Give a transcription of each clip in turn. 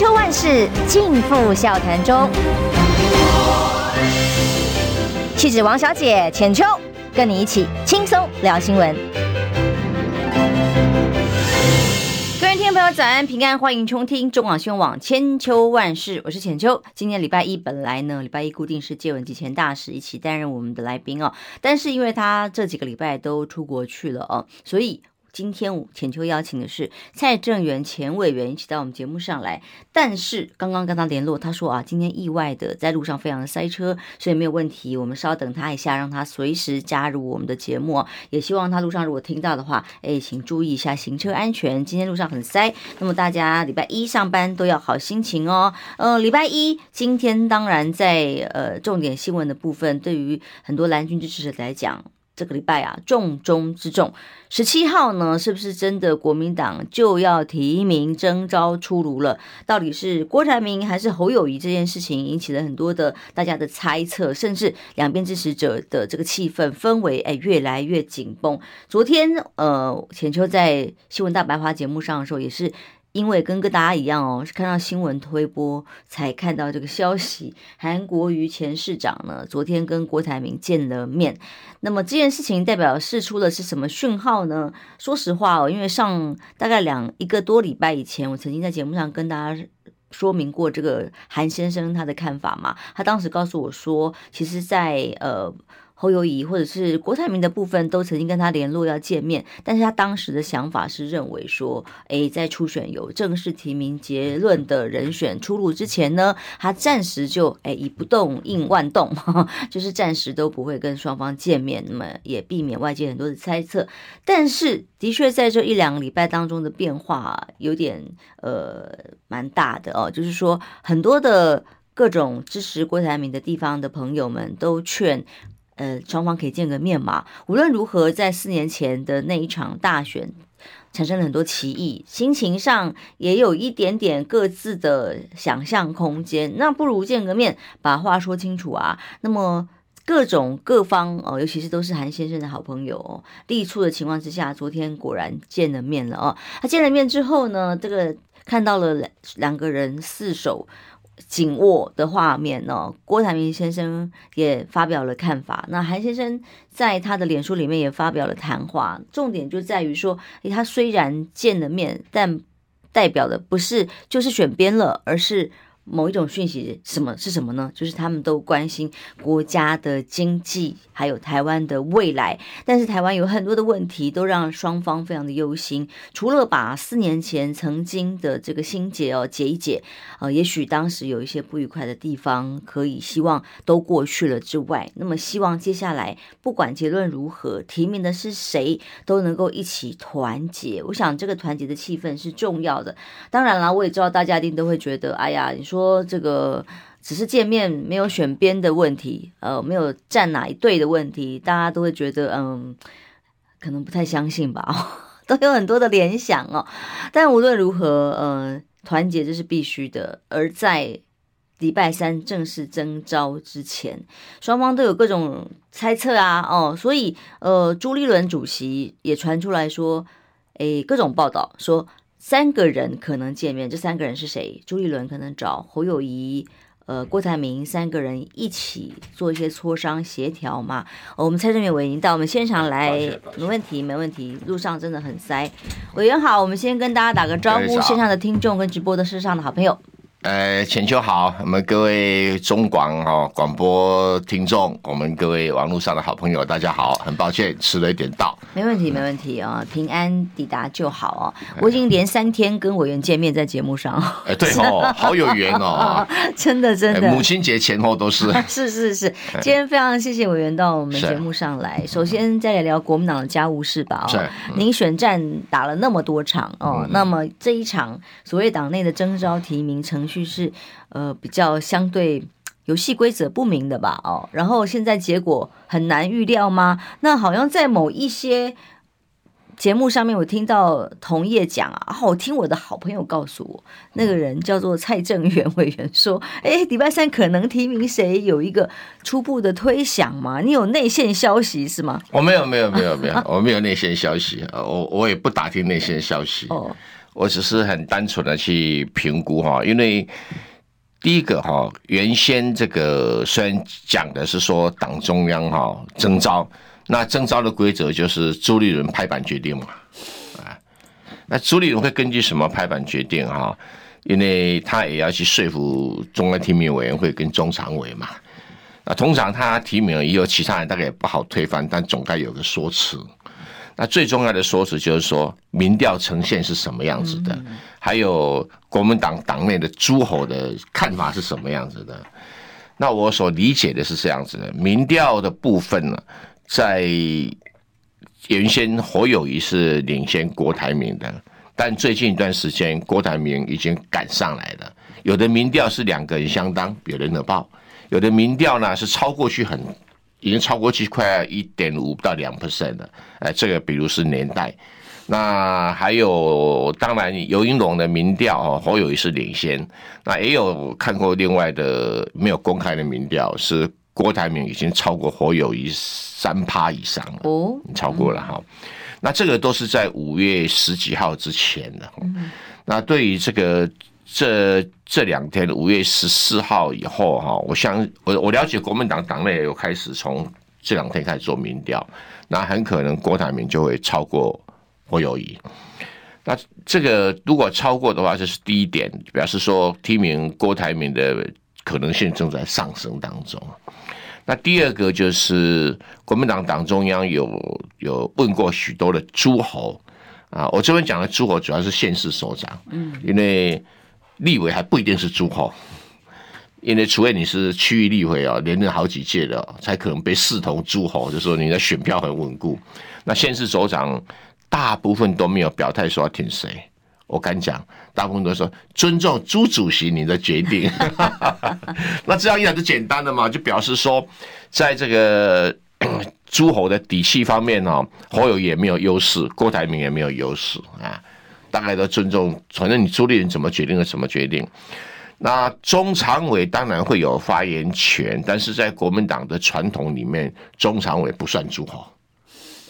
秋万事尽付笑谈中。气质王小姐浅秋，跟你一起轻松聊新闻。各位听众朋友，早安平安，欢迎收听中广新闻网千秋万事，我是浅秋。今天礼拜一本来呢，礼拜一固定是借文集前大使一起担任我们的来宾哦，但是因为他这几个礼拜都出国去了哦，所以。今天浅秋邀请的是蔡正元前委员一起到我们节目上来，但是刚刚跟他联络，他说啊，今天意外的在路上非常的塞车，所以没有问题，我们稍等他一下，让他随时加入我们的节目。也希望他路上如果听到的话，哎，请注意一下行车安全，今天路上很塞，那么大家礼拜一上班都要好心情哦。呃，礼拜一今天当然在呃重点新闻的部分，对于很多蓝军支持者来讲。这个礼拜啊，重中之重，十七号呢，是不是真的国民党就要提名征召出炉了？到底是郭台铭还是侯友宜？这件事情引起了很多的大家的猜测，甚至两边支持者的这个气氛氛围哎越来越紧绷。昨天呃，浅秋在新闻大白话节目上的时候也是。因为跟跟大家一样哦，是看到新闻推播才看到这个消息。韩国瑜前市长呢，昨天跟郭台铭见了面。那么这件事情代表释出的是什么讯号呢？说实话哦，因为上大概两一个多礼拜以前，我曾经在节目上跟大家说明过这个韩先生他的看法嘛。他当时告诉我说，其实在呃。侯友宜或者是郭台铭的部分都曾经跟他联络要见面，但是他当时的想法是认为说，诶，在初选有正式提名结论的人选出炉之前呢，他暂时就诶以不动应万动，就是暂时都不会跟双方见面，那么也避免外界很多的猜测。但是的确在这一两个礼拜当中的变化有点呃蛮大的哦，就是说很多的各种支持郭台铭的地方的朋友们都劝。呃，双方可以见个面嘛。无论如何，在四年前的那一场大选，产生了很多歧义，心情上也有一点点各自的想象空间。那不如见个面，把话说清楚啊。那么各种各方哦，尤其是都是韩先生的好朋友哦，力促的情况之下，昨天果然见了面了哦。他见了面之后呢，这个看到了两个人四手。紧握的画面呢，郭台铭先生也发表了看法。那韩先生在他的脸书里面也发表了谈话，重点就在于说，诶，他虽然见了面，但代表的不是就是选边了，而是。某一种讯息，什么是什么呢？就是他们都关心国家的经济，还有台湾的未来。但是台湾有很多的问题，都让双方非常的忧心。除了把四年前曾经的这个心结哦解一解，呃，也许当时有一些不愉快的地方，可以希望都过去了之外，那么希望接下来不管结论如何，提名的是谁，都能够一起团结。我想这个团结的气氛是重要的。当然了，我也知道大家一定都会觉得，哎呀，你说。说这个只是见面，没有选边的问题，呃，没有站哪一队的问题，大家都会觉得，嗯，可能不太相信吧，都有很多的联想哦。但无论如何，呃，团结这是必须的。而在礼拜三正式征召之前，双方都有各种猜测啊，哦，所以，呃，朱立伦主席也传出来说，诶，各种报道说。三个人可能见面，这三个人是谁？朱立伦可能找侯友谊、呃郭台铭三个人一起做一些磋商协调嘛。哦、我们蔡正元委员到我们现场来，没问题，没问题。路上真的很塞，委员好，我们先跟大家打个招呼，线上的听众跟直播的视上的好朋友。呃，浅秋好，我们各位中广哦广播听众，我们各位网络上的好朋友，大家好，很抱歉迟了一点到，没问题，没问题啊、哦，平安抵达就好哦。我已经连三天跟委员见面在节目上，哎，对哦，好有缘哦，真的真的，母亲节前后都是，是是是，今天非常谢谢委员到我们节目上来，首先再来聊国民党的家务事吧，哦，是，嗯、您选战打了那么多场哦，嗯、那么这一场所谓党内的征召提名程序。是呃比较相对游戏规则不明的吧哦，然后现在结果很难预料吗？那好像在某一些节目上面，我听到同业讲啊，我听我的好朋友告诉我，那个人叫做蔡正元委员说，哎，礼拜三可能提名谁，有一个初步的推想吗？你有内线消息是吗？我没有没有没有没有，我没有内线消息，我我也不打听内线消息哦。我只是很单纯的去评估哈，因为第一个哈，原先这个虽然讲的是说党中央哈征召，那征召的规则就是朱立伦拍板决定嘛，啊，那朱立伦会根据什么拍板决定哈？因为他也要去说服中央提名委员会跟中常委嘛，那通常他提名了以后，其他人大概也不好推翻，但总该有个说辞。那最重要的说辞就是说，民调呈现是什么样子的，还有国民党党内的诸侯的看法是什么样子的。那我所理解的是这样子的，民调的部分呢，在原先侯友谊是领先郭台铭的，但最近一段时间郭台铭已经赶上来了。有的民调是两个人相当，有人的报；有的民调呢是超过去很。已经超过去快一点五到两 percent 了，哎，这个比如是年代，那还有当然游盈隆的民调哦，侯友宜是领先，那也有看过另外的没有公开的民调，是郭台铭已经超过侯友宜三趴以上了，哦，超过了哈，那这个都是在五月十几号之前的，那对于这个。这这两天，五月十四号以后哈，我相我我了解国民党党内也有开始从这两天开始做民调，那很可能郭台铭就会超过侯友谊。那这个如果超过的话，这是第一点，表示说提名郭台铭的可能性正在上升当中。那第二个就是国民党党中央有有问过许多的诸侯啊，我这边讲的诸侯主要是县市首长，嗯，因为。立委还不一定是诸侯，因为除非你是区域立委啊，连任好几届的，才可能被视同诸侯，就是说你的选票很稳固。那县市首长大部分都没有表态说要挺谁，我敢讲，大部分都说尊重朱主席你的决定。那这样一来就简单了嘛，就表示说，在这个诸侯的底气方面哦，侯友也没有优势，郭台铭也没有优势啊。大概都尊重，反正你朱立伦怎么决定就怎么决定。那中常委当然会有发言权，但是在国民党的传统里面，中常委不算诸侯。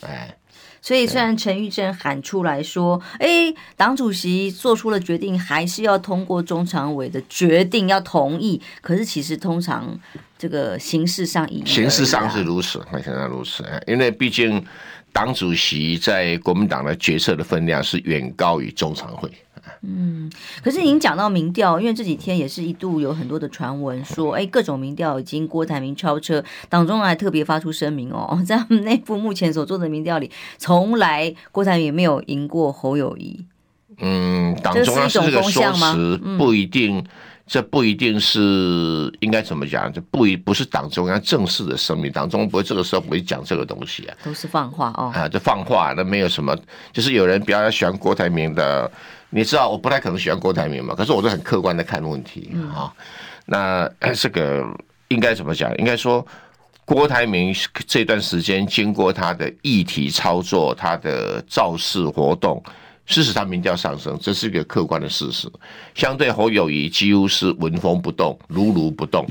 哎，所以虽然陈玉珍喊出来说：“哎，党主席做出了决定，还是要通过中常委的决定，要同意。”可是其实通常这个形式上已形式上是如此，很显然如此。因为毕竟。党主席在国民党的决策的分量是远高于中常会。嗯，可是您讲到民调，因为这几天也是一度有很多的传闻说，哎，各种民调已经郭台铭超车，党中央还特别发出声明哦，在他们内部目前所做的民调里，从来郭台铭也没有赢过侯友谊。嗯，党中央是这个说辞不一定。这不一定是应该怎么讲，这不一不是党中央正式的声明，党中央不会这个时候不会讲这个东西啊，都是放话哦。啊，这放话，那没有什么，就是有人比较喜欢郭台铭的，你知道，我不太可能喜欢郭台铭嘛，可是我都很客观的看问题啊、哦。那这个应该怎么讲？应该说，郭台铭这段时间经过他的议题操作，他的造势活动。事实上，民调上升，这是一个客观的事实。相对侯友宜几乎是纹风不动，如如不动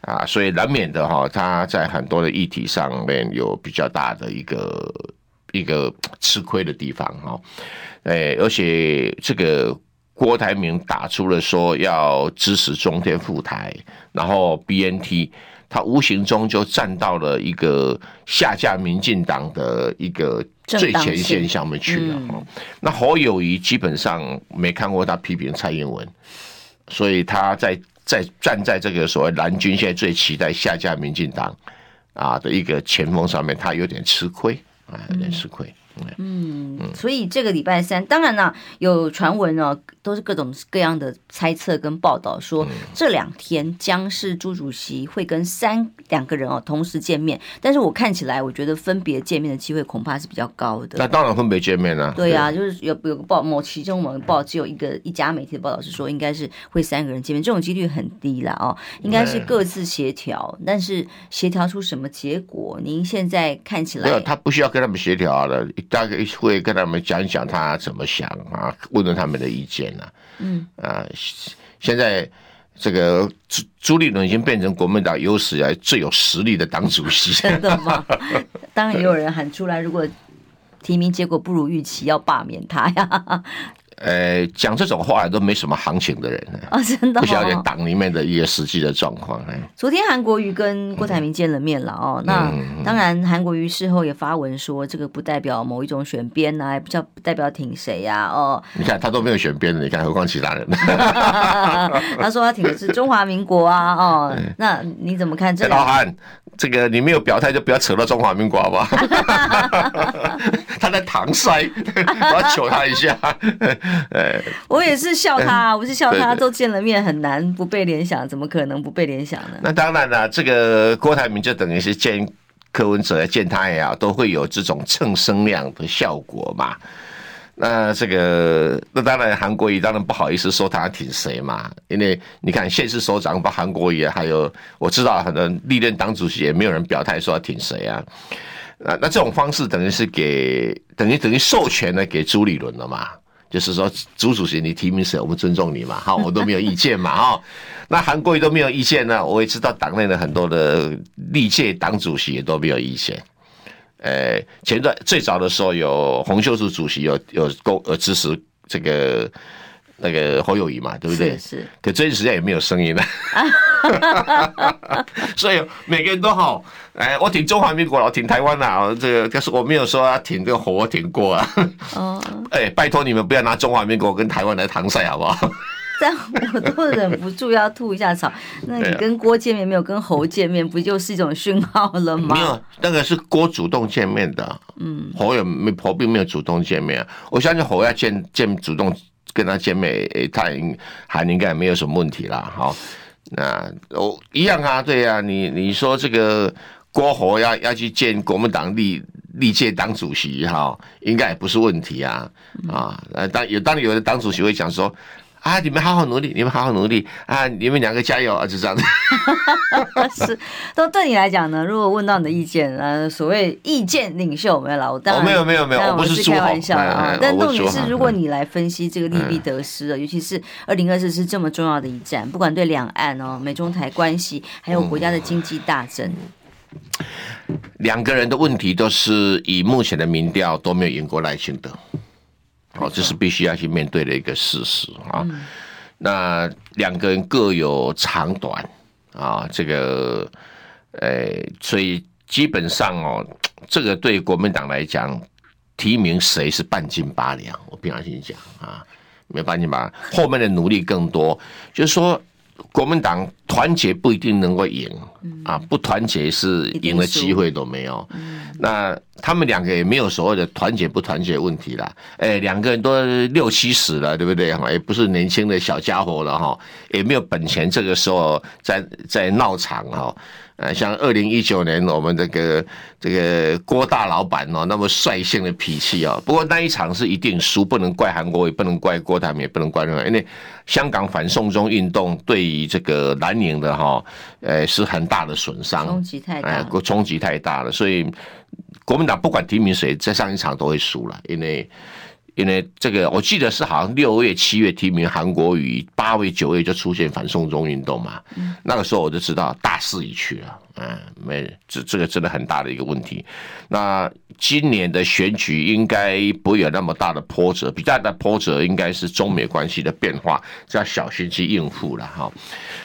啊，所以难免的哈，他在很多的议题上面有比较大的一个一个吃亏的地方哈。诶，而且这个郭台铭打出了说要支持中天复台，然后 BNT。他无形中就站到了一个下架民进党的一个最前线上面去了。嗯、那侯友谊基本上没看过他批评蔡英文，所以他在在站在这个所谓蓝军现在最期待下架民进党啊的一个前锋上面，他有点吃亏啊，有点吃亏。嗯，所以这个礼拜三，当然呢，有传闻哦，都是各种各样的猜测跟报道，说这两天将是朱主席会跟三两个人哦同时见面，但是我看起来，我觉得分别见面的机会恐怕是比较高的。那当然分别见面了。对啊，就是有有个报某其中某个报只有一个一家媒体的报道是说，应该是会三个人见面，这种几率很低了哦，应该是各自协调，但是协调出什么结果，您现在看起来没有，他不需要跟他们协调的。大概会跟他们讲一讲他怎么想啊，问问他们的意见啊。嗯啊，现在这个朱朱立伦已经变成国民党有史以来最有实力的党主席。真的吗？当然也有人喊出来，如果提名结果不如预期，要罢免他呀。呃，讲这种话都没什么行情的人啊，真的、哦、不晓得党里面的一个实际的状况。昨天韩国瑜跟郭台铭见了面了哦，嗯、那当然韩国瑜事后也发文说，这个不代表某一种选边啊，也不叫不代表挺谁呀、啊、哦。你看他都没有选边的，你看何况其他人？他说他挺的是中华民国啊哦，那你怎么看这个？老韩，这个你没有表态就不要扯到中华民国好不好？他在搪塞，我要求他一下。我也是笑他，我是笑他，都见了面，很难不被联想，怎么可能不被联想呢？那当然了，这个郭台铭就等于是见柯文哲，见他也好，都会有这种蹭声量的效果嘛。那这个，那当然韩国瑜当然不好意思说他挺谁嘛，因为你看现市首长把韩国瑜，还有我知道很多历任党主席也没有人表态说要挺谁啊。那那这种方式等于是给等于等于授权了给朱立伦了嘛。就是说，朱主席你提名谁，我们尊重你嘛，好，我都没有意见嘛，哈。那韩国瑜都没有意见呢，我也知道党内的很多的历届党主席也都没有意见。呃，前段最早的时候有洪秀柱主席有有够呃支持这个那个侯友宜嘛，对不对？是。是可这段时间也没有声音了。所以每个人都好，哎，我挺中华民国，我挺台湾呐，这个可是我没有说要挺这个火，我挺过啊。哦，哎，拜托你们不要拿中华民国跟台湾来搪塞好不好？这样 我都忍不住要吐一下槽。那你跟郭见面没有跟侯见面，不就是一种讯号了吗？没有，那个是郭主动见面的。嗯，侯也没侯并没有主动见面。我相信侯要见见主动跟他见面，他应还应该也没有什么问题啦。好。那我一样啊，对啊，你你说这个郭侯要要去见国民党历历届党主席哈，应该也不是问题啊啊，呃当有当有的党主席会讲说。啊！你们好好努力，你们好好努力啊！你们两个加油啊！就这样子。是，都对你来讲呢？如果问到你的意见，呃，所谓意见领袖没有了，我当然、哦、没有没有没有，我不是开玩笑啊。但重点是，如果你来分析这个利弊得失啊，尤其是二零二四是这么重要的一战，不管对两岸哦、美中台关系，还有国家的经济大政，两个人的问题都是以目前的民调都没有赢过赖清德。哦，这是必须要去面对的一个事实啊。那两个人各有长短啊，这个，呃，所以基本上哦，这个对国民党来讲，提名谁是半斤八两，我平常心讲啊，没有半斤八两，后面的努力更多，就是说。国民党团结不一定能够赢啊，不团结是赢的机会都没有。那他们两个也没有所谓的团结不团结问题啦。哎，两个人都六七十了，对不对？哈，也不是年轻的小家伙了哈，也没有本钱这个时候在在闹场哈。呃，像二零一九年我们这个这个郭大老板哦，那么率性的脾气哦，不过那一场是一定输，不能怪韩国，也不能怪郭台铭，也不能怪任何，因为香港反送中运动对于这个南宁的哈，呃，是很大的损伤，冲击太大，冲击太大了，所以国民党不管提名谁，在上一场都会输了，因为。因为这个，我记得是好像六月、七月提名韩国瑜，八月、九月就出现反送中运动嘛。那个时候我就知道大势已去了。嗯，没，这这个真的很大的一个问题。那今年的选举应该不会有那么大的波折，比较大的波折应该是中美关系的变化，就要小心去应付了哈。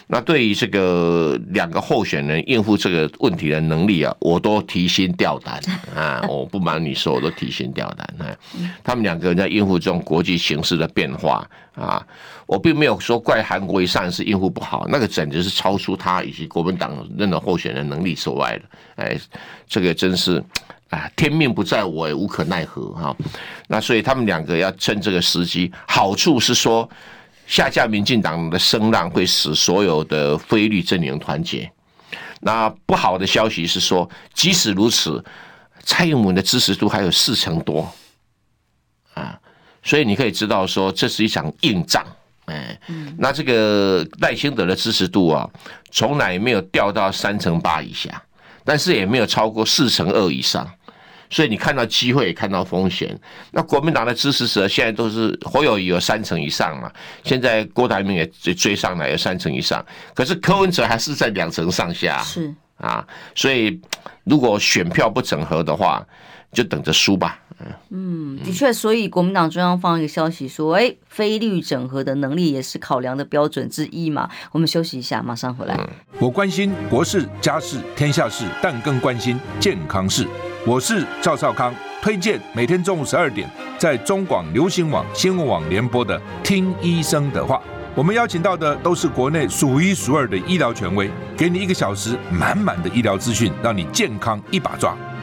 那对于这个两个候选人应付这个问题的能力啊，我都提心吊胆 啊！我不瞒你说，我都提心吊胆啊。他们两个人在应付这种国际形势的变化啊，我并没有说怪韩国瑜上一次应付不好，那个简直是超出他以及国民党任何候选人的能力之外的。哎，这个真是啊，天命不在我，也无可奈何哈。那所以他们两个要趁这个时机，好处是说。下架民进党的声浪会使所有的非绿阵营团结。那不好的消息是说，即使如此，蔡英文的支持度还有四成多啊，所以你可以知道说，这是一场硬仗。哎，那这个赖清德的支持度啊，从来没有掉到三成八以下，但是也没有超过四成二以上。所以你看到机会，也看到风险。那国民党的支持者现在都是侯友宜有三成以上嘛，现在郭台铭也追追上来有三成以上，可是柯文哲还是在两成上下。是，啊，所以如果选票不整合的话，就等着输吧。嗯，的确，所以国民党中央放一个消息说，哎，非绿整合的能力也是考量的标准之一嘛。我们休息一下，马上回来。我关心国事、家事、天下事，但更关心健康事。我是赵少康，推荐每天中午十二点在中广流行网、新闻网联播的《听医生的话》。我们邀请到的都是国内数一数二的医疗权威，给你一个小时满满的医疗资讯，让你健康一把抓。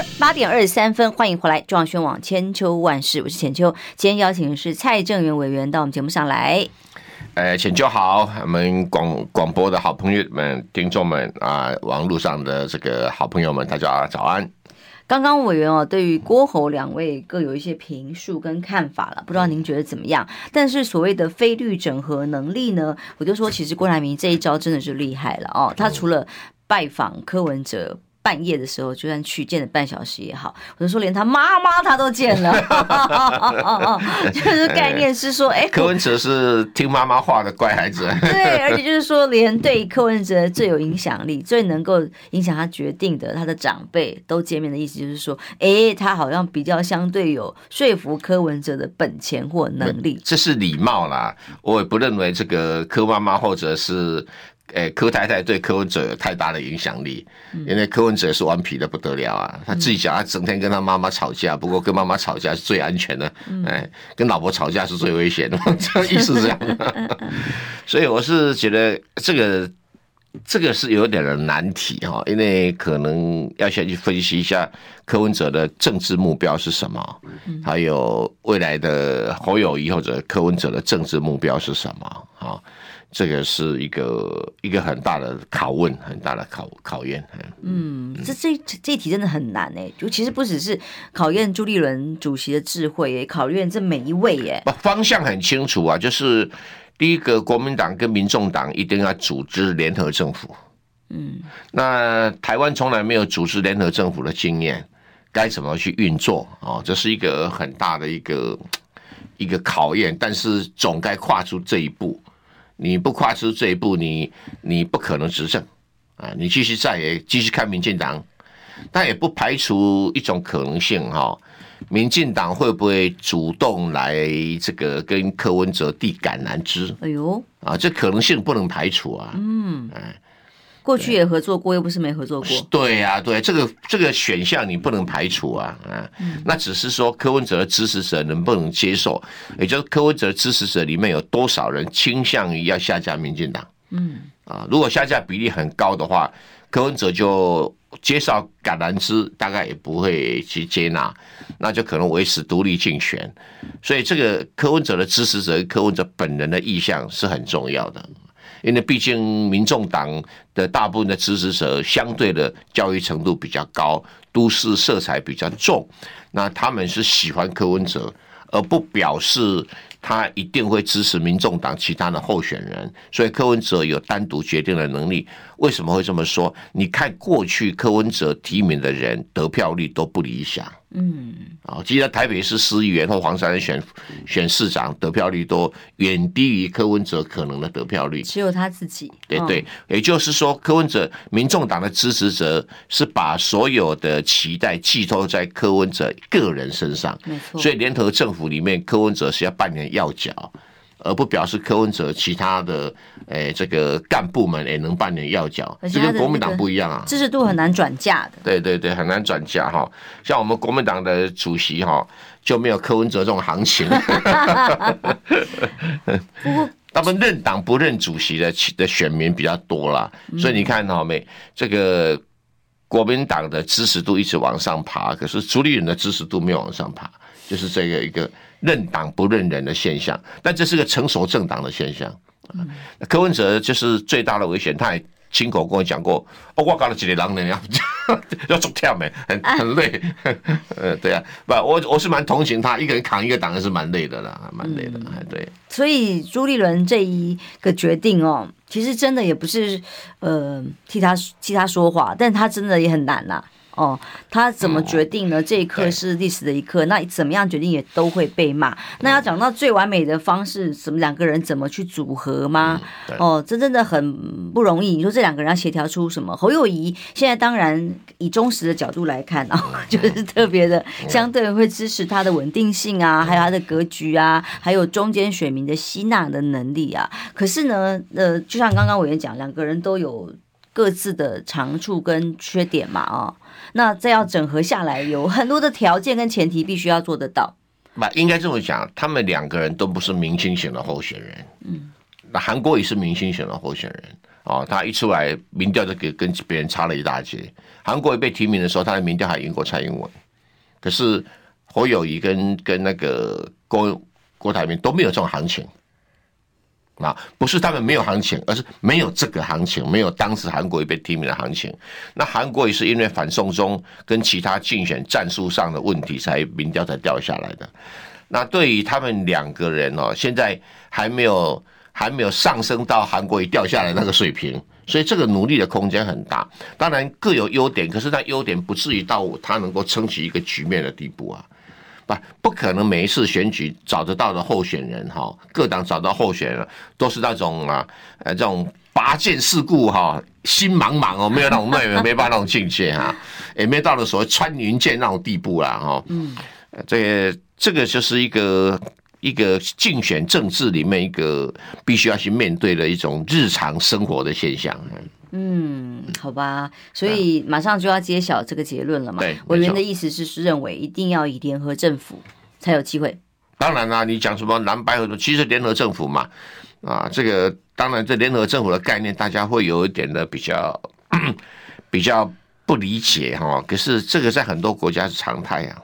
二八点二十三分，欢迎回来，中央宣网千秋万事，我是浅秋。今天邀请的是蔡正元委员到我们节目上来。呃，浅秋好，我们广广播的好朋友们、听众们啊，网络上的这个好朋友们，大家早安。刚刚委员哦，对于郭侯两位各有一些评述跟看法了，不知道您觉得怎么样？但是所谓的非绿整合能力呢，我就说其实郭台铭这一招真的是厉害了哦，他除了拜访柯文哲。半夜的时候，就算去见了半小时也好，我就说连他妈妈他都见了，就是概念是说，哎，柯文哲是听妈妈话的乖孩子，对，而且就是说，连对柯文哲最有影响力、最能够影响他决定的他的长辈都见面的意思，就是说，哎，他好像比较相对有说服柯文哲的本钱或能力，这是礼貌啦，我也不认为这个柯妈妈或者是。诶，柯太太对柯文哲有太大的影响力，因为柯文哲是顽皮的不得了啊！他自己讲，他整天跟他妈妈吵架，不过跟妈妈吵架是最安全的，哎，跟老婆吵架是最危险的，这意思是这样。所以我是觉得这个这个是有点的难题哈，因为可能要先去分析一下柯文哲的政治目标是什么，还有未来的侯友谊或者柯文哲的政治目标是什么啊？这个是一个一个很大的拷问，很大的考考验。嗯，这这这题真的很难哎，就其实不只是考验朱立伦主席的智慧，也考验这每一位耶。不，方向很清楚啊，就是第一个，国民党跟民众党一定要组织联合政府。嗯，那台湾从来没有组织联合政府的经验，该怎么去运作啊？这是一个很大的一个一个考验，但是总该跨出这一步。你不跨出这一步，你你不可能执政啊！你继续在继续看民进党，但也不排除一种可能性哈，民进党会不会主动来这个跟柯文哲递橄榄枝？哎呦，啊，这可能性不能排除啊！嗯，哎。过去也合作过，又不是没合作过。对呀、啊，对，这个这个选项你不能排除啊啊！嗯、那只是说柯文哲的支持者能不能接受，也就是柯文哲支持者里面有多少人倾向于要下架民进党？嗯啊，如果下架比例很高的话，柯文哲就接受橄榄枝，大概也不会去接纳，那就可能维持独立竞选。所以这个柯文哲的支持者，柯文哲本人的意向是很重要的。因为毕竟民众党的大部分的支持者相对的教育程度比较高，都市色彩比较重，那他们是喜欢柯文哲，而不表示他一定会支持民众党其他的候选人，所以柯文哲有单独决定的能力。为什么会这么说？你看过去柯文哲提名的人得票率都不理想。嗯，啊，记得台北市市议员或黄珊珊选选市长得票率都远低于柯文哲可能的得票率，只有他自己。对对，也就是说，柯文哲民众党的支持者是把所有的期待寄托在柯文哲个人身上，没错。所以联合政府里面，柯文哲是要扮演要角。而不表示柯文哲其他的诶、欸，这个干部们也能扮演要角，这跟国民党不一样啊，支持度很难转嫁的。对对对，很难转嫁哈。像我们国民党的主席哈，就没有柯文哲这种行情。不过，他们认党不认主席的的选民比较多啦，所以你看哈，没这个国民党的支持度一直往上爬，可是朱立伦的支持度没有往上爬，就是这个一个。认党不认人的现象，但这是个成熟政党的现象。嗯、柯文哲就是最大的危险，他也亲口跟我讲过：“哦，我搞了几个狼人 要。要走跳没，很很累。呃，对啊，不，我我是蛮同情他，一个人扛一个党，还是蛮累的啦，蛮累的。哎，对。所以朱立伦这一个决定哦，其实真的也不是呃替他替他说话，但他真的也很难呐、啊。哦，他怎么决定呢？这一刻是历史的一刻，那怎么样决定也都会被骂。那要讲到最完美的方式，什么两个人怎么去组合吗？哦，这真的很不容易。你说这两个人要协调出什么？侯友谊现在当然以忠实的角度来看啊，就是特别的相对会支持他的稳定性啊，还有他的格局啊，还有中间选民的吸纳的能力啊。可是呢，呃，就像刚刚委员讲，两个人都有各自的长处跟缺点嘛，哦。那这要整合下来，有很多的条件跟前提，必须要做得到。那，应该这么讲，他们两个人都不是明星型的候选人。嗯，那韩国也是明星型的候选人哦，他一出来，民调就给跟别人差了一大截。韩国瑜被提名的时候，他的民调还赢过蔡英文。可是侯友谊跟跟那个郭郭台铭都没有这种行情。啊，不是他们没有行情，而是没有这个行情，没有当时韩国瑜被提名的行情。那韩国瑜是因为反送中跟其他竞选战术上的问题，才民调才掉下来的。那对于他们两个人哦，现在还没有还没有上升到韩国瑜掉下来那个水平，所以这个努力的空间很大。当然各有优点，可是他优点不至于到他能够撑起一个局面的地步啊。不可能每一次选举找得到的候选人哈，各党找到候选人都是那种啊，呃，这种拔剑四顾哈，心茫茫哦，没有那种没没办法那种境界哈，也没到了所谓穿云箭那种地步啦哈。嗯，这这个就是一个一个竞选政治里面一个必须要去面对的一种日常生活的现象。嗯，好吧，所以马上就要揭晓这个结论了嘛。对，委员的意思是是认为一定要以联合政府才有机会。当然啦、啊，你讲什么蓝白合作，其实联合政府嘛，啊，这个当然这联合政府的概念，大家会有一点的比较 比较不理解哈。可是这个在很多国家是常态啊。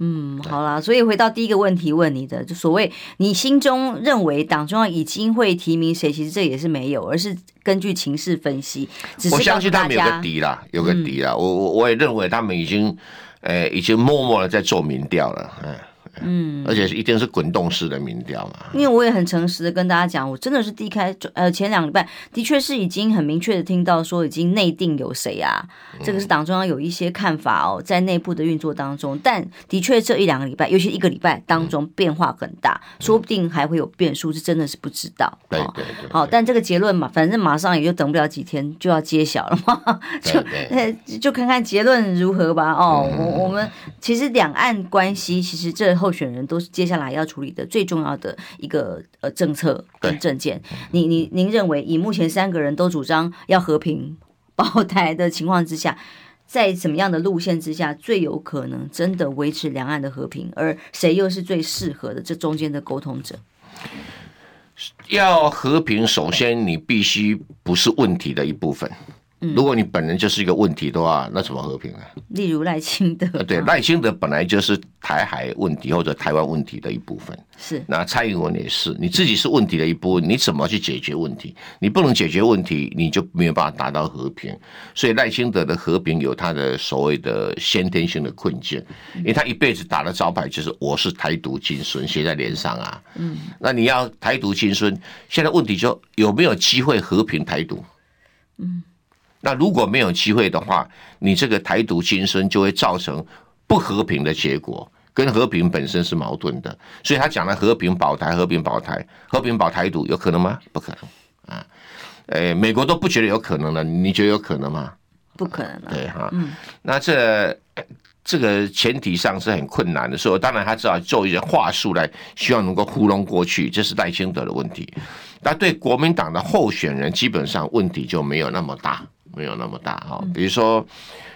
嗯，好啦，所以回到第一个问题问你的，就所谓你心中认为党中央已经会提名谁，其实这也是没有，而是根据情势分析。我相信他们有个底啦，有个底啦。我我我也认为他们已经，呃，已经默默的在做民调了，嗯。嗯，而且是一定是滚动式的民调嘛。因为我也很诚实的跟大家讲，我真的是第一开呃前两个礼拜的确是已经很明确的听到说已经内定有谁啊，这个是党中央有一些看法哦，在内部的运作当中。但的确这一两个礼拜，尤其一个礼拜当中变化很大，说不定还会有变数，是真的是不知道。对对对。好，但这个结论嘛，反正马上也就等不了几天就要揭晓了嘛，就 就看看结论如何吧。哦，我我们其实两岸关系其实这。候选人都是接下来要处理的最重要的一个呃政策跟政见。你你您认为，以目前三个人都主张要和平保台的情况之下，在什么样的路线之下，最有可能真的维持两岸的和平？而谁又是最适合的这中间的沟通者？要和平，首先你必须不是问题的一部分。如果你本人就是一个问题的话，那怎么和平啊？例如赖清德，对，赖清德本来就是台海问题或者台湾问题的一部分。是，那蔡英文也是，你自己是问题的一部分，你怎么去解决问题？你不能解决问题，你就没有办法达到和平。所以赖清德的和平有他的所谓的先天性的困境，因为他一辈子打的招牌就是我是台独金孙，写在脸上啊。嗯，那你要台独金孙，现在问题就有没有机会和平台独？嗯。那如果没有机会的话，你这个台独精神就会造成不和平的结果，跟和平本身是矛盾的。所以他讲了和平保台、和平保台、和平保台独，有可能吗？不可能啊！诶，美国都不觉得有可能了，你觉得有可能吗？不可能了。对哈，嗯，那这这个前提上是很困难的，所以当然他只好做一些话术来，希望能够糊弄过去，这是赖清德的问题。那对国民党的候选人，基本上问题就没有那么大。没有那么大哈，比如说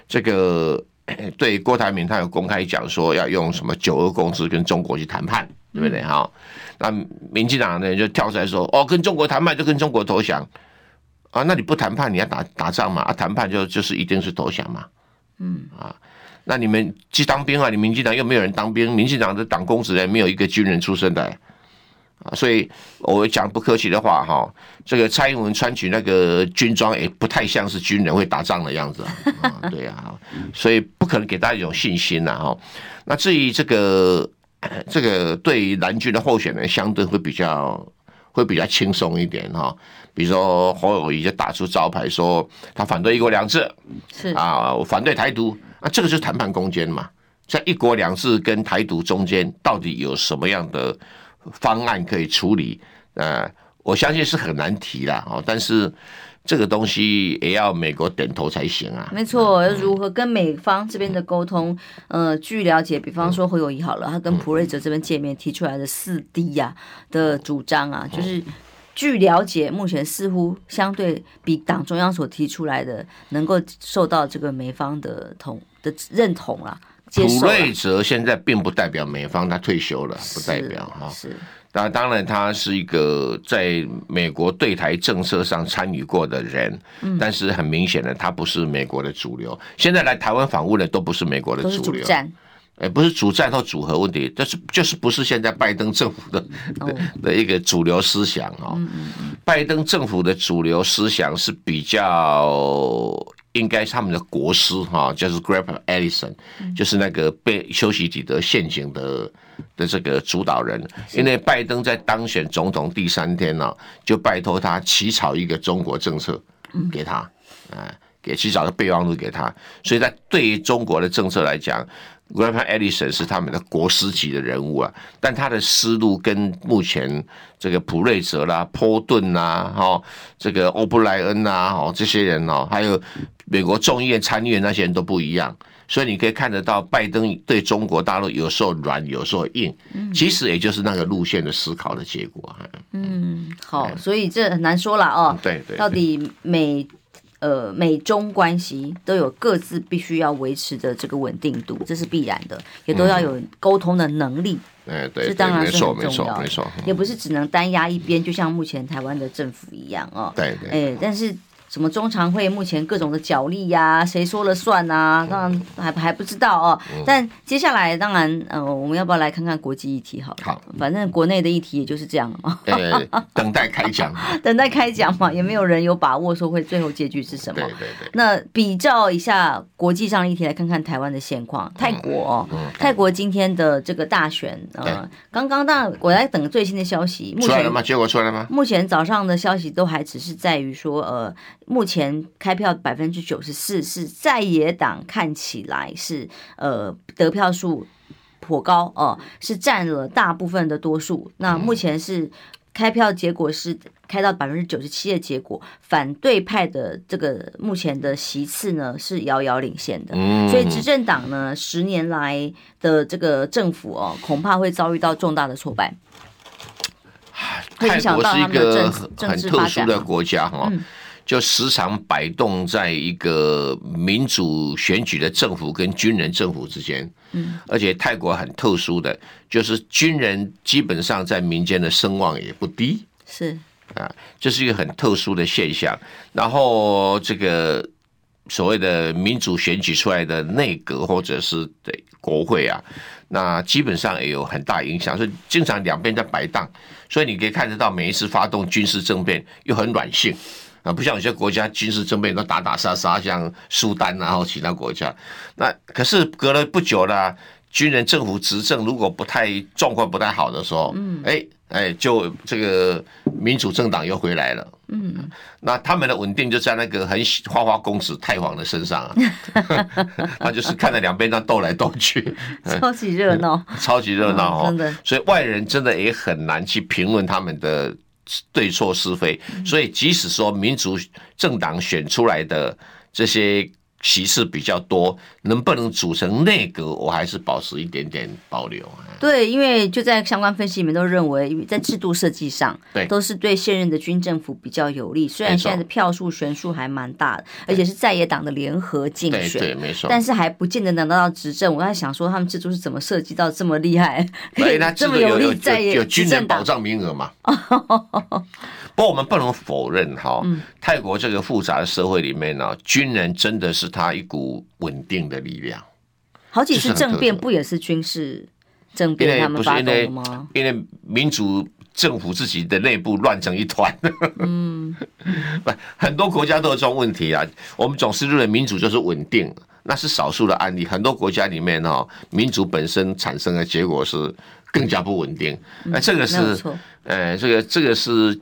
这个 对郭台铭，他有公开讲说要用什么九二共识跟中国去谈判，对不对哈？那民进党呢就跳出来说哦，跟中国谈判就跟中国投降啊？那你不谈判你要打打仗嘛？啊，谈判就就是一定是投降嘛？嗯啊，那你们去当兵啊？你民进党又没有人当兵，民进党的党公职人没有一个军人出身的。啊，所以我讲不客气的话哈，这个蔡英文穿起那个军装也不太像是军人会打仗的样子啊，对啊，所以不可能给大家一种信心呐哈。那至于这个这个对蓝军的候选人相对会比较会比较轻松一点哈，比如说侯友宜就打出招牌说他反对一国两制，是啊，我反对台独，啊，这个就是谈判空间嘛，在一国两制跟台独中间到底有什么样的？方案可以处理，呃，我相信是很难提啦。哦，但是这个东西也要美国点头才行啊。没错，如何跟美方这边的沟通？呃，据了解，比方说侯友谊好了，他跟普瑞泽这边见面提出来的四 D 呀的主张啊，就是据了解，目前似乎相对比党中央所提出来的能够受到这个美方的同的认同啊。普瑞泽现在并不代表美方，他退休了，不代表哈。是，当当然他是一个在美国对台政策上参与过的人，嗯，但是很明显的，他不是美国的主流。现在来台湾访问的都不是美国的主流，哎，不是主战或组合问题，但是就是不是现在拜登政府的的的一个主流思想啊。拜登政府的主流思想是比较。应该是他们的国师哈，就是 Graham Allison，就是那个被修昔底德陷阱的的这个主导人。因为拜登在当选总统第三天呢，就拜托他起草一个中国政策给他，啊，给起草个备忘录给他。所以在对于中国的政策来讲。Graham Allison 是他们的国师级的人物啊，但他的思路跟目前这个普瑞泽啦、波顿啦、哈这个欧布莱恩呐、哦这些人哦，还有美国众议院参议院那些人都不一样，所以你可以看得到，拜登对中国大陆有时候软，有时候硬，其实也就是那个路线的思考的结果。嗯，好，所以这很难说了哦。对对，到底美。呃，美中关系都有各自必须要维持的这个稳定度，这是必然的，也都要有沟通的能力。哎、嗯，对，这当然是很重要的，没错，没错，也不是只能单压一边，就像目前台湾的政府一样哦。对对。哎，但是。什么中常会目前各种的角力呀、啊，谁说了算啊？当然还还不知道哦。但接下来当然，呃，我们要不要来看看国际议题？好，好，反正国内的议题也就是这样嘛。呃，等待开讲，等待开讲嘛，也没有人有把握说会最后结局是什么。对对对。那比较一下国际上的议题，来看看台湾的现况。泰国，泰国今天的这个大选，呃，刚刚当然我在等最新的消息，目前出来了吗？结果出来了吗？目前早上的消息都还只是在于说，呃。目前开票百分之九十四是在野党，看起来是呃得票数颇高哦、呃，是占了大部分的多数。那目前是开票结果是开到百分之九十七的结果，反对派的这个目前的席次呢是遥遥领先的，所以执政党呢十年来的这个政府哦，恐怕会遭遇到重大的挫败。泰国是一个很特殊的国家哈。就时常摆动在一个民主选举的政府跟军人政府之间，嗯，而且泰国很特殊的，就是军人基本上在民间的声望也不低，是啊，这是一个很特殊的现象。然后这个所谓的民主选举出来的内阁或者是对国会啊，那基本上也有很大影响，所以经常两边在摆荡，所以你可以看得到每一次发动军事政变又很软性。啊，不像有些国家军事政变都打打杀杀，像苏丹然后其他国家。那可是隔了不久了，军人政府执政如果不太状况不太好的时候，嗯，哎哎，就这个民主政党又回来了，嗯，那他们的稳定就在那个很花花公子太皇的身上啊，他就是看着两边在斗来斗去，超级热闹，超级热闹哦，真的，所以外人真的也很难去评论他们的。对错是非，所以即使说民主政党选出来的这些席次比较多，能不能组成内阁，我还是保持一点点保留。对，因为就在相关分析里面都认为，在制度设计上，对，都是对现任的军政府比较有利。虽然现在的票数悬殊还蛮大的，而且是在野党的联合竞选，对，没错。但是还不见得能拿到执政。我在想说，他们制度是怎么设计到这么厉害？这么有利在野，有军人保障名额嘛？不过我们不能否认哈，泰国这个复杂的社会里面呢，军人真的是他一股稳定的力量。好几次政变不也是军事？政变他们发动吗？因为民主政府自己的内部乱成一团。嗯，不，很多国家都有这种问题啊。我们总是认为民主就是稳定，那是少数的案例。很多国家里面哈，民主本身产生的结果是更加不稳定。哎，这个是，呃，这个这个是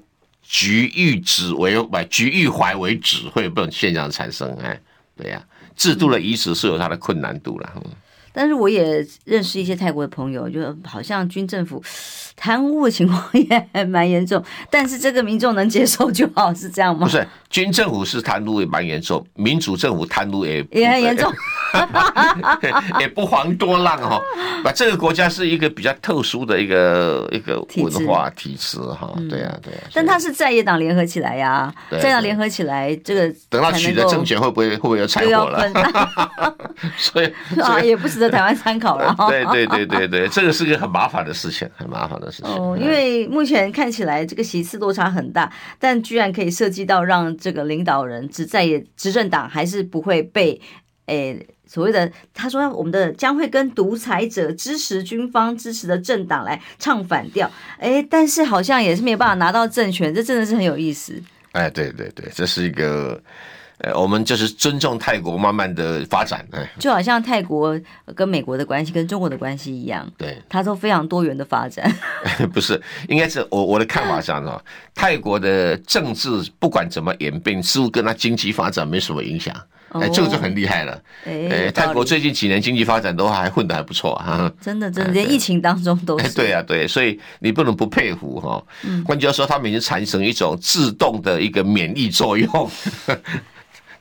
局域指为不局域怀为止，会有这种现象产生。哎，对呀，制度的移植是有它的困难度了。但是我也认识一些泰国的朋友，就好像军政府贪污的情况也蛮严重，但是这个民众能接受就好，是这样吗？不是，军政府是贪污也蛮严重，民主政府贪污也也很严重，也不遑多让哈。把这个国家是一个比较特殊的一个一个文化体制哈，对呀对呀。但他是在野党联合起来呀，在野党联合起来，这个等到取得政权会不会会不会有柴火了？所以 啊，也不值得台湾参考了。对对对对对，这个是个很麻烦的事情，很麻烦的事情。哦，因为目前看起来这个席次落差很大，但居然可以涉及到让这个领导人只在野执政党还是不会被诶所谓的他说我们的将会跟独裁者支持军方支持的政党来唱反调，诶，但是好像也是没有办法拿到政权，这真的是很有意思。哎，对对对，这是一个。呃，我们就是尊重泰国慢慢的发展，哎，就好像泰国跟美国的关系跟中国的关系一样，对，它都非常多元的发展。不是，应该是我我的看法上说，泰国的政治不管怎么演变，似乎跟它经济发展没什么影响，哎，这个就很厉害了。哎，泰国最近几年经济发展都还混得还不错哈，真的真的，连疫情当中都是。对啊对，所以你不能不佩服哈。换句话说，他们已经产生一种自动的一个免疫作用。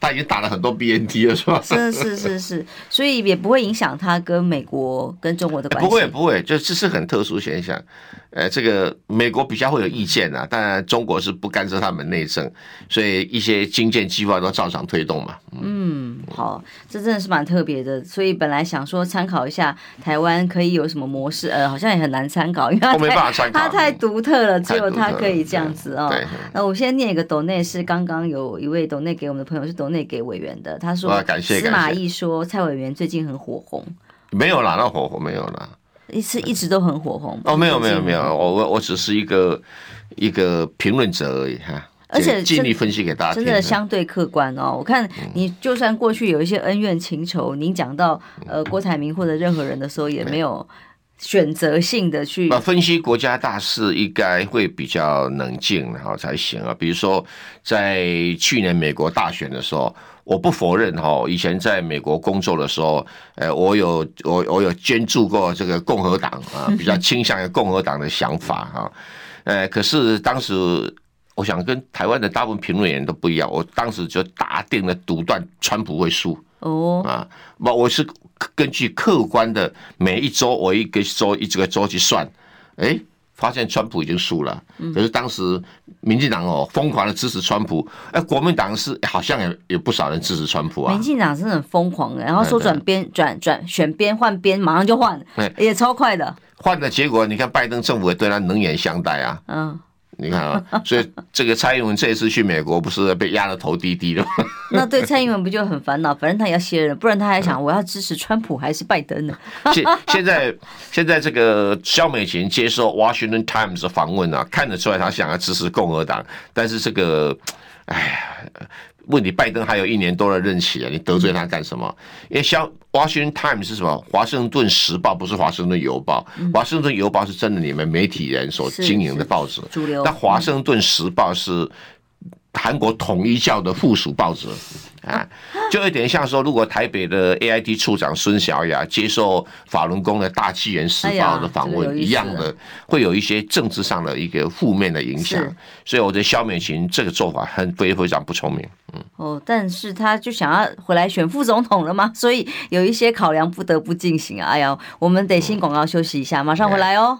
他已经打了很多 BNT 了，是吧？是是是是，所以也不会影响他跟美国跟中国的关系。不会不会，就这是很特殊现象。呃，这个美国比较会有意见啊，当然中国是不干涉他们内政，所以一些经建计划都照常推动嘛。嗯，好，这真的是蛮特别的。所以本来想说参考一下台湾可以有什么模式，呃，好像也很难参考，因为它太它太独特了，只有它可以这样子哦。那我先念一个斗内，是刚刚有一位斗内给我们的朋友是斗内给委员的，他说：感谢司马懿说蔡委员最近很火红，没有啦，那火红没有啦。一次一直都很火红哦，没有没有没有，我我我只是一个一个评论者而已哈，而且尽力分析给大家，真的相对客观哦。我看你就算过去有一些恩怨情仇，您讲到呃郭台铭或者任何人的时候，也没有选择性的去分析国家大事，应该会比较冷静然后才行啊。比如说在去年美国大选的时候。我不否认哈，以前在美国工作的时候，呃，我有我我有捐助过这个共和党啊，比较倾向于共和党的想法哈，呃，可是当时我想跟台湾的大部分评论员都不一样，我当时就打定了独断，川普会输哦啊，不，我是根据客观的每一周我一个周一这个周去算，哎。发现川普已经输了，可是当时民进党哦疯狂的支持川普，哎，国民党是好像也有不少人支持川普啊。民进党真的很疯狂的，然后说转边转转选边换边，马上就换，也超快的。换的结果，你看拜登政府也对他冷眼相待啊。嗯。你看啊，所以这个蔡英文这一次去美国，不是被压得头低低的吗？那对蔡英文不就很烦恼？反正他也要卸任，不然他还想我要支持川普还是拜登呢？现现在现在这个肖美琴接受 Washington Times 的访问啊，看得出来他想要支持共和党，但是这个，哎呀。问你，拜登还有一年多的任期啊，你得罪他干什么？因为像《Washington Times》是什么？华盛顿时报不是华盛顿邮报，华盛顿邮报是真的你们媒体人所经营的报纸，主流。但华盛顿时报是韩国统一教的附属报纸。啊，就有点像说，如果台北的 AIT 处长孙小雅接受法轮功的大纪元时报的访问一样的，会有一些政治上的一个负面的影响。所以我觉得萧美琴这个做法很非非常不聪明。嗯，哦，但是他就想要回来选副总统了吗？所以有一些考量不得不进行啊。哎呀，我们得先广告休息一下，马上回来哦。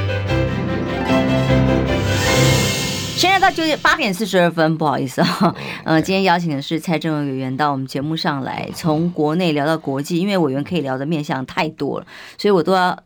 现在到九点八点四十二分，不好意思啊，呃，今天邀请的是蔡正元委员到我们节目上来，从国内聊到国际，因为委员可以聊的面向太多了，所以我都要。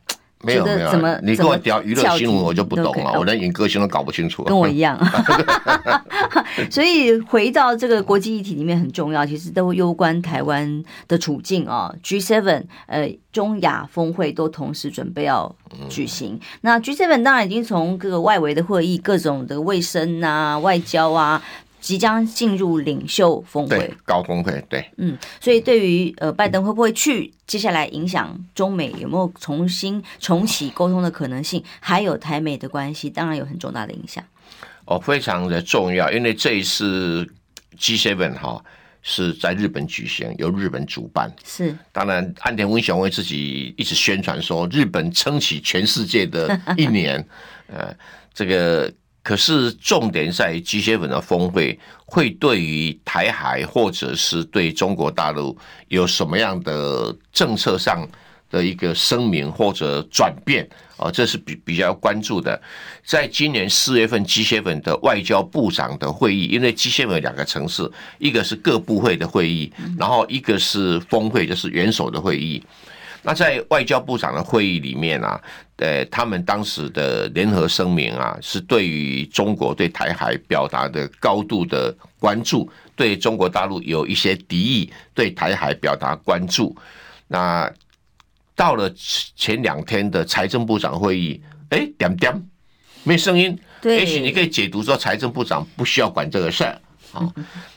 没有没有，怎么你跟我聊娱乐新闻，我就不懂了。我连影歌星都搞不清楚。跟我一样。所以回到这个国际议题里面很重要，其实都攸关台湾的处境啊。G7 呃，中亚峰会都同时准备要举行。那 G7 当然已经从各个外围的会议，各种的卫生啊、外交啊。即将进入领袖峰会，高峰会，对，嗯，所以对于呃拜登会不会去，接下来影响中美有没有重新重启沟通的可能性，还有台美的关系，当然有很重大的影响。哦，非常的重要，因为这一次 G7 哈是在日本举行，由日本主办。是，当然岸田文雄为自己一直宣传说，日本撑起全世界的一年，呃，这个。可是重点在于 G7 的峰会会对于台海或者是对中国大陆有什么样的政策上的一个声明或者转变啊？这是比比较关注的。在今年四月份 G7 的外交部长的会议，因为 G7 有两个城市，一个是各部会的会议，然后一个是峰会，就是元首的会议。那在外交部长的会议里面啊，呃，他们当时的联合声明啊，是对于中国对台海表达的高度的关注，对中国大陆有一些敌意，对台海表达关注。那到了前两天的财政部长会议，哎，点点没声音，也许你可以解读说财政部长不需要管这个事儿。啊，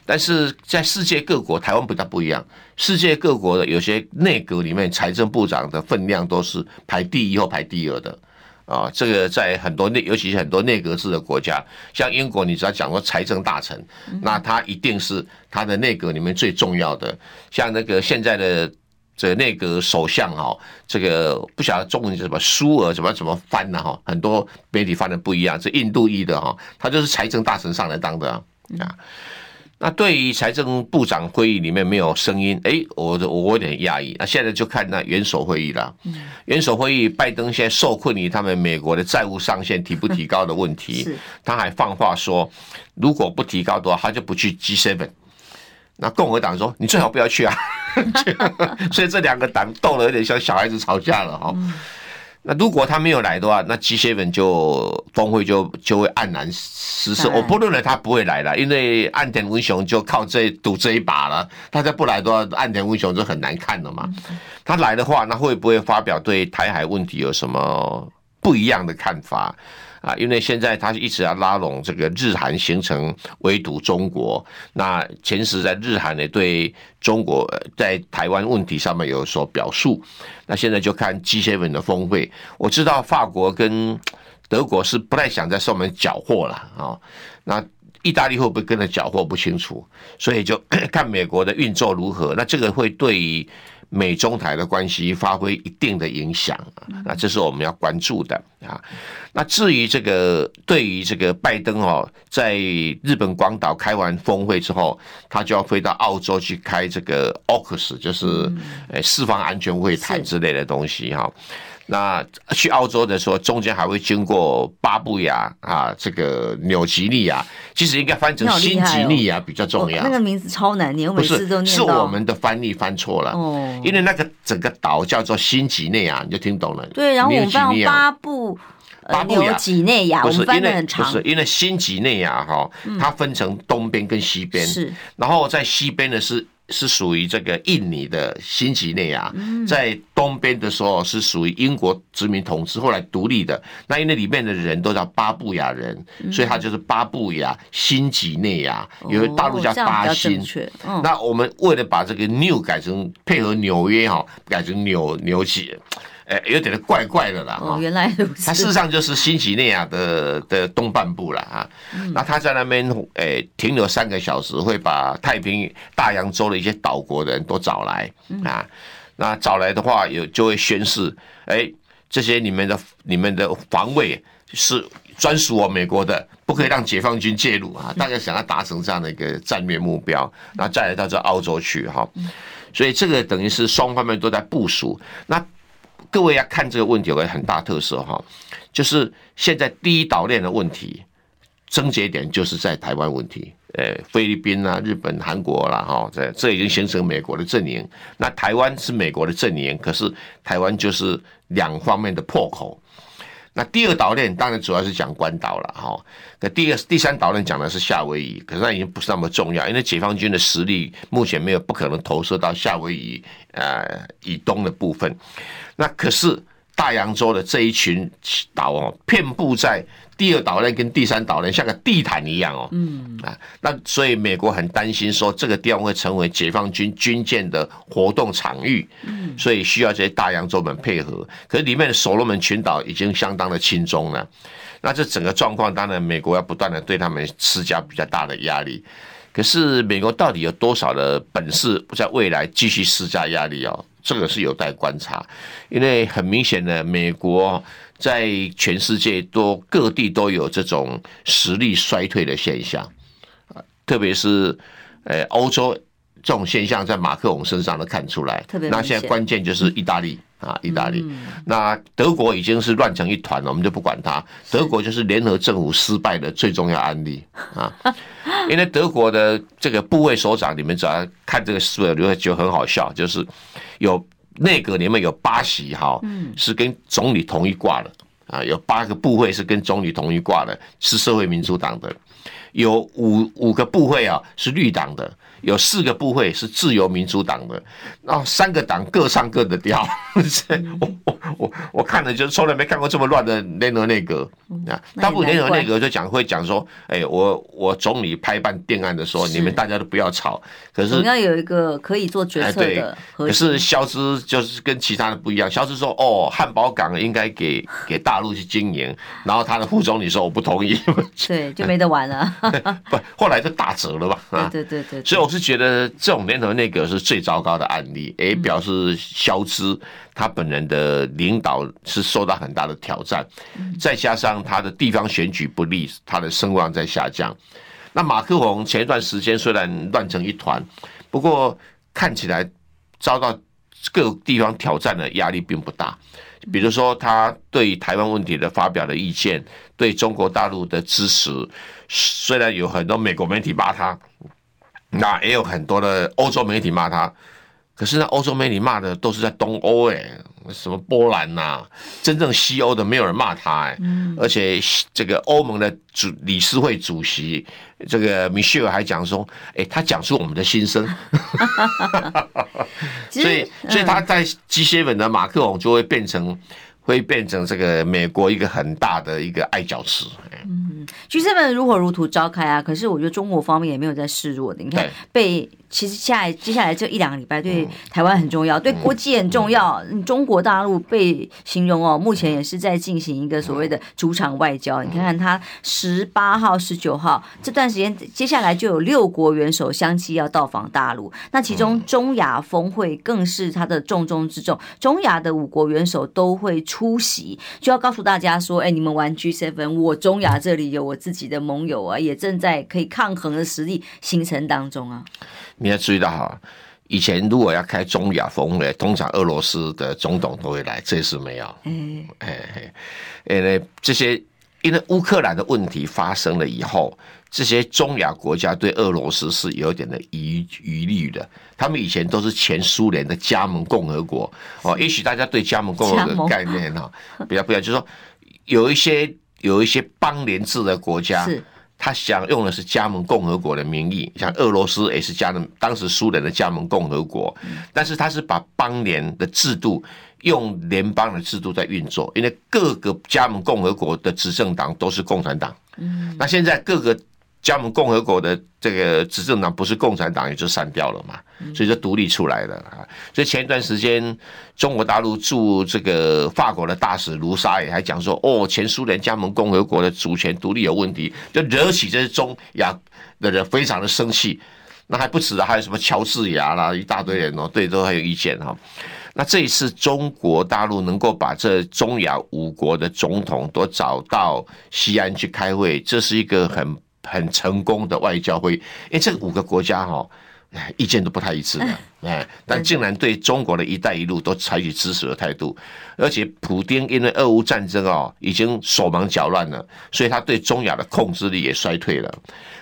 但是在世界各国，台湾比较不一样。世界各国的有些内阁里面，财政部长的分量都是排第一或排第二的。啊，这个在很多内，尤其是很多内阁制的国家，像英国，你只要讲说财政大臣，那他一定是他的内阁里面最重要的。像那个现在的这个内阁首相哈，这个不晓得中文叫什么舒尔怎么怎么翻呢？哈，很多媒体翻的不一样，是印度裔的哈，他就是财政大臣上来当的。啊，那对于财政部长会议里面没有声音，哎，我我有点讶异。那现在就看那元首会议了。元首会议，拜登现在受困于他们美国的债务上限提不提高的问题，他还放话说，如果不提高的话，他就不去 G7。那共和党说，你最好不要去啊。所以这两个党斗的有点像小孩子吵架了哈。那如果他没有来的话，那 G7 就峰会就就会黯然失色。我不认为他不会来了，因为岸田文雄就靠这赌这一把了。他再不来的话，岸田文雄就很难看了嘛。他来的话，那会不会发表对台海问题有什么不一样的看法？啊，因为现在他一直要拉拢这个日韩形成围堵中国，那前时在日韩呢对中国在台湾问题上面有所表述，那现在就看 G7 的峰会，我知道法国跟德国是不太想在上面缴获了啊，那意大利会不会跟着缴获不清楚，所以就 看美国的运作如何，那这个会对于。美中台的关系发挥一定的影响啊，那这是我们要关注的啊。那至于这个，对于这个拜登哦，在日本广岛开完峰会之后，他就要飞到澳洲去开这个 AUKUS，就是呃四方安全会谈之类的东西哈。那去澳洲的时候，中间还会经过巴布亚啊，这个纽吉利亚，其实应该翻成新吉利亚比较重要。那个名字超难念，我每次都念是我们的翻译翻错了。哦，因为那个整个岛叫做新几内亚，你就听懂了。对，然后我们翻巴布巴布亚几内亚，我们翻的很长。不是因为新几内亚哈，它分成东边跟西边，是，然后在西边的是。是属于这个印尼的新几内亚，在东边的时候是属于英国殖民统治，后来独立的。那因为里面的人都叫巴布亚人，所以他就是巴布亚新几内亚，因为大陆叫巴新。那我们为了把这个 New 改成配合纽约哈，改成纽纽几。哎，有点怪怪的啦。哦，原来如此。它事实上就是新几内亚的的东半部了啊。那他在那边哎停留三个小时，会把太平大洋洲的一些岛国的人都找来啊。那找来的话，有就会宣誓，哎，这些你们的你们的防卫是专属我美国的，不可以让解放军介入啊。大家想要达成这样的一个战略目标，那再来到这澳洲去哈。所以这个等于是双方面都在部署。那各位要看这个问题有个很大特色哈，就是现在第一岛链的问题，症结点就是在台湾问题。呃，菲律宾啊、日本、韩国啦，哈，这这已经形成美国的阵营。那台湾是美国的阵营，可是台湾就是两方面的破口。那第二岛链当然主要是讲关岛了，哈。那第二、第三岛链讲的是夏威夷，可是那已经不是那么重要，因为解放军的实力目前没有不可能投射到夏威夷呃以东的部分。那可是。大洋洲的这一群岛哦，遍布在第二岛链跟第三岛链，像个地毯一样哦。嗯啊，那所以美国很担心说，这个地方会成为解放军军舰的活动场域。嗯，所以需要这些大洋洲们配合。可是里面的所罗门群岛已经相当的亲中了。那这整个状况，当然美国要不断的对他们施加比较大的压力。可是美国到底有多少的本事，在未来继续施加压力哦？这个是有待观察，因为很明显的，美国在全世界都各地都有这种实力衰退的现象。啊，特别是呃欧洲这种现象在马克龙身上都看出来。那现在关键就是意大利啊，意大利。那德国已经是乱成一团了，我们就不管它。德国就是联合政府失败的最重要案例啊，因为德国的这个部位首长，你们只要看这个书，你会觉得很好笑，就是。有内阁里面有八席哈，是跟总理同一挂的啊，有八个部会是跟总理同一挂的，是社会民主党的，有五五个部会啊是绿党的。有四个部会是自由民主党的，然后三个党各唱各的调。我我我我看了，就是从来没看过这么乱的联合内阁啊！大部分联合内阁就讲会讲说，哎，我我总理拍板定案的时候，你们大家都不要吵。可是总要有一个可以做决策的。可是萧兹就是跟其他的不一样，萧兹说，哦，汉堡港应该给给大陆去经营，然后他的副总理说我不同意。对，就没得玩了。不，后来就打折了吧？啊，对对对。所以我。是觉得这种联合内阁是最糟糕的案例，也表示肖兹他本人的领导是受到很大的挑战，再加上他的地方选举不利，他的声望在下降。那马克宏前一段时间虽然乱成一团，不过看起来遭到各地方挑战的压力并不大。比如说，他对台湾问题的发表的意见，对中国大陆的支持，虽然有很多美国媒体骂他。那也有很多的欧洲媒体骂他，可是呢，欧洲媒体骂的都是在东欧哎，什么波兰呐，真正西欧的没有人骂他哎，而且这个欧盟的主理事会主席这个米歇尔还讲说，哎，他讲出我们的心声，所以所以他在机械本的马克龙就会变成。会变成这个美国一个很大的一个爱角池。嗯，G7 如火如荼召开啊，可是我觉得中国方面也没有在示弱的。你看被。其实下来接下来这一两个礼拜对台湾很重要，对国际很重要。中国大陆被形容哦，目前也是在进行一个所谓的主场外交。你看看他十八号、十九号这段时间，接下来就有六国元首相继要到访大陆。那其中中亚峰会更是他的重中之重，中亚的五国元首都会出席，就要告诉大家说：哎，你们玩 G7，我中亚这里有我自己的盟友啊，也正在可以抗衡的实力形成当中啊。你要注意到哈，以前如果要开中亚峰会，通常俄罗斯的总统都会来，这次没有。嗯，哎，哎，哎这些因为乌克兰的问题发生了以后，这些中亚国家对俄罗斯是有点的疑疑虑的。他们以前都是前苏联的加盟共和国哦，也许大家对加盟共和国的概念哈比较不一样，就是说有一些有一些邦联制的国家。他想用的是加盟共和国的名义，像俄罗斯也是加盟当时苏联的加盟共和国，但是他是把邦联的制度用联邦的制度在运作，因为各个加盟共和国的执政党都是共产党，那现在各个。加盟共和国的这个执政党不是共产党，也就散掉了嘛，所以就独立出来了啊。所以前一段时间，中国大陆驻这个法国的大使卢沙也还讲说：“哦，前苏联加盟共和国的主权独立有问题，就惹起这些中亚的人非常的生气。”那还不止啊，还有什么乔治亚啦，一大堆人哦，对，都很有意见哈。那这一次中国大陆能够把这中亚五国的总统都找到西安去开会，这是一个很。很成功的外交会，因为这五个国家哈，意见都不太一致的，哎，但竟然对中国的一带一路都采取支持的态度，而且普丁因为俄乌战争哦，已经手忙脚乱了，所以他对中亚的控制力也衰退了。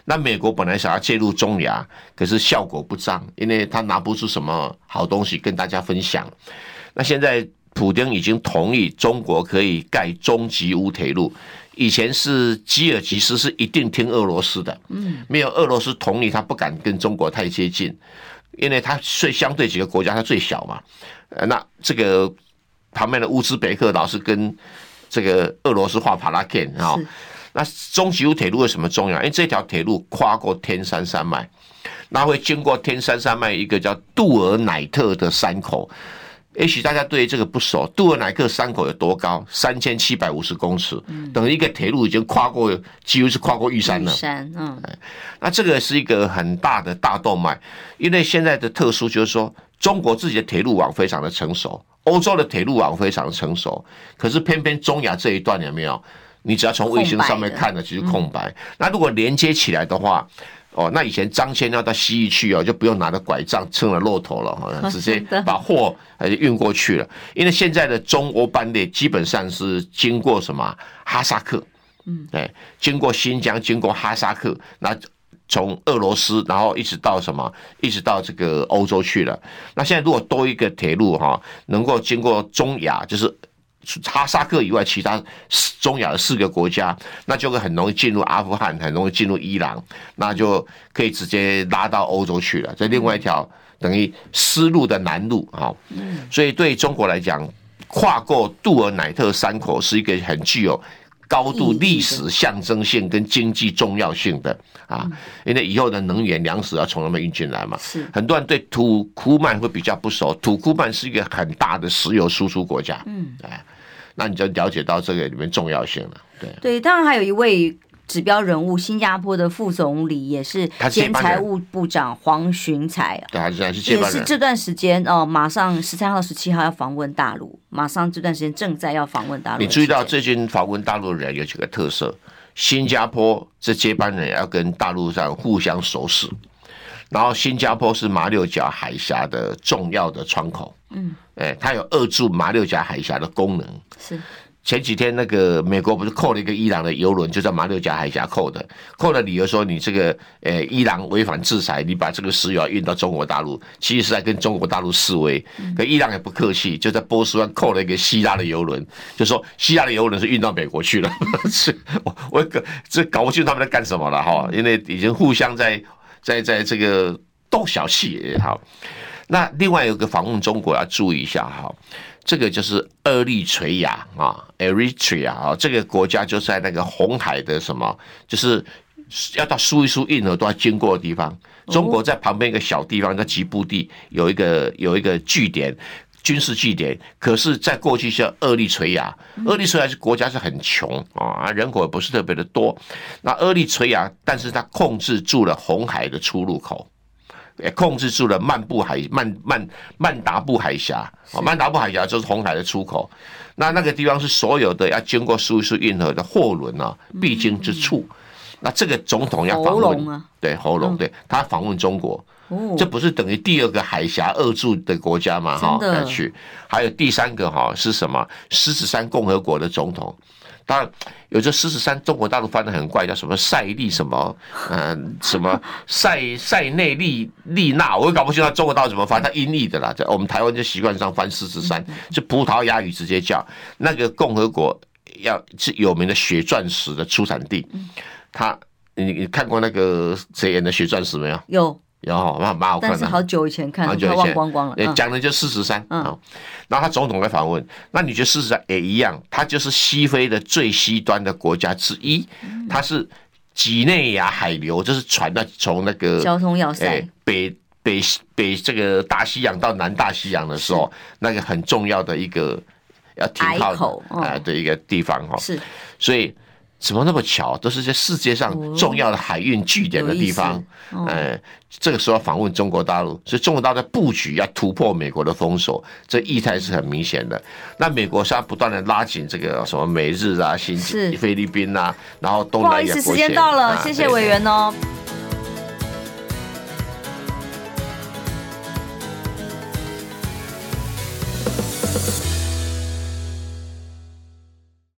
那美国本来想要介入中亚，可是效果不彰，因为他拿不出什么好东西跟大家分享。那现在普丁已经同意中国可以盖中吉乌铁路。以前是吉尔吉斯是一定听俄罗斯的，嗯，没有俄罗斯同意，他不敢跟中国太接近，因为他最相对几个国家他最小嘛，呃，那这个旁边的乌兹别克老是跟这个俄罗斯画帕拉肯啊，那中吉乌铁路为什么重要？因为这条铁路跨过天山山脉，那会经过天山山脉一个叫杜尔乃特的山口。也许大家对这个不熟，杜尔乃克山口有多高？三千七百五十公尺，等于一个铁路已经跨过，几乎是跨过玉山了。山，嗯，那这个是一个很大的大动脉，因为现在的特殊就是说，中国自己的铁路网非常的成熟，欧洲的铁路网非常的成熟，可是偏偏中亚这一段有没有？你只要从卫星上面看的，就是空白。那如果连接起来的话，哦，那以前张骞要到西域去哦，就不用拿着拐杖撑着骆驼了，好像 直接把货还是运过去了。因为现在的中欧班列基本上是经过什么哈萨克，嗯，哎，经过新疆，经过哈萨克，那从俄罗斯，然后一直到什么，一直到这个欧洲去了。那现在如果多一个铁路哈，能够经过中亚，就是。哈萨克以外，其他中亚的四个国家，那就会很容易进入阿富汗，很容易进入伊朗，那就可以直接拉到欧洲去了。这另外一条等于丝路的南路啊，所以对中国来讲，跨过杜尔乃特山口是一个很具有高度历史象征性跟经济重要性的啊，因为以后的能源粮食要从那边运进来嘛。是很多人对土库曼会比较不熟，土库曼是一个很大的石油输出国家。嗯，哎。那你就了解到这个里面重要性了，对对，当然还有一位指标人物，新加坡的副总理也是前财务部长黄循财，对，还是还是也是这段时间哦，马上十三号、十七号要访问大陆，马上这段时间正在要访问大陆。你注意到最近访问大陆的人有几个特色？新加坡这接班人要跟大陆上互相熟识，然后新加坡是马六甲海峡的重要的窗口。嗯，哎，它有扼住马六甲海峡的功能。是前几天那个美国不是扣了一个伊朗的油轮，就在马六甲海峡扣的，扣的理由说你这个呃伊朗违反制裁，你把这个石油运到中国大陆，其实是在跟中国大陆示威。可伊朗也不客气，就在波斯湾扣了一个希腊的油轮，就说希腊的油轮是运到美国去了。是，我我搞这搞不清他们在干什么了哈，因为已经互相在在在这个斗小气也好。那另外有个访问中国要注意一下哈，这个就是厄立垂亚啊，Eritrea 啊，这个国家就在那个红海的什么，就是要到苏伊士运河都要经过的地方。中国在旁边一个小地方叫吉布地，有一个有一个据点，军事据点。可是，在过去叫厄立垂亚，厄立垂亚是国家是很穷啊，人口也不是特别的多。那厄立垂亚，但是它控制住了红海的出入口。也控制住了曼布海曼曼曼达布海峡，曼达布海峡就是红海的出口。那那个地方是所有的要经过苏伊士运河的货轮啊必经之处。那这个总统要访问，对喉咙，对他访问中国，这不是等于第二个海峡扼住的国家吗？哈，再去。还有第三个哈是什么？狮子山共和国的总统。当然，有这狮子山，中国大陆翻的很怪，叫什么塞利什么，嗯，什么塞塞内利利纳，我也搞不清楚中国大陆怎么翻，它音译的啦。在我们台湾就习惯上翻狮子山，就葡萄牙语直接叫那个共和国，要是有名的血钻石的出产地。他，你你看过那个谁演的血钻石没有？有。然后蛮蛮好看的，但是好久以前看，好久以前忘光光了。嗯、讲的就四十三啊，嗯、然后他总统来访问，那你觉得四十三也一样？它就是西非的最西端的国家之一，它是几内亚海流，就是船的从那个交通要塞，欸、北北北这个大西洋到南大西洋的时候，那个很重要的一个要停靠啊的、哦、一个地方哈。是，所以。怎么那么巧？都是在世界上重要的海运据点的地方。哦、呃，这个时候访问中国大陆，所以中国大陆的布局要突破美国的封锁，这意态是很明显的。那美国现在不断的拉紧这个什么美日啊、新是菲律宾啊，然后东南亚。不好意思，时间到了，啊、谢谢委员哦。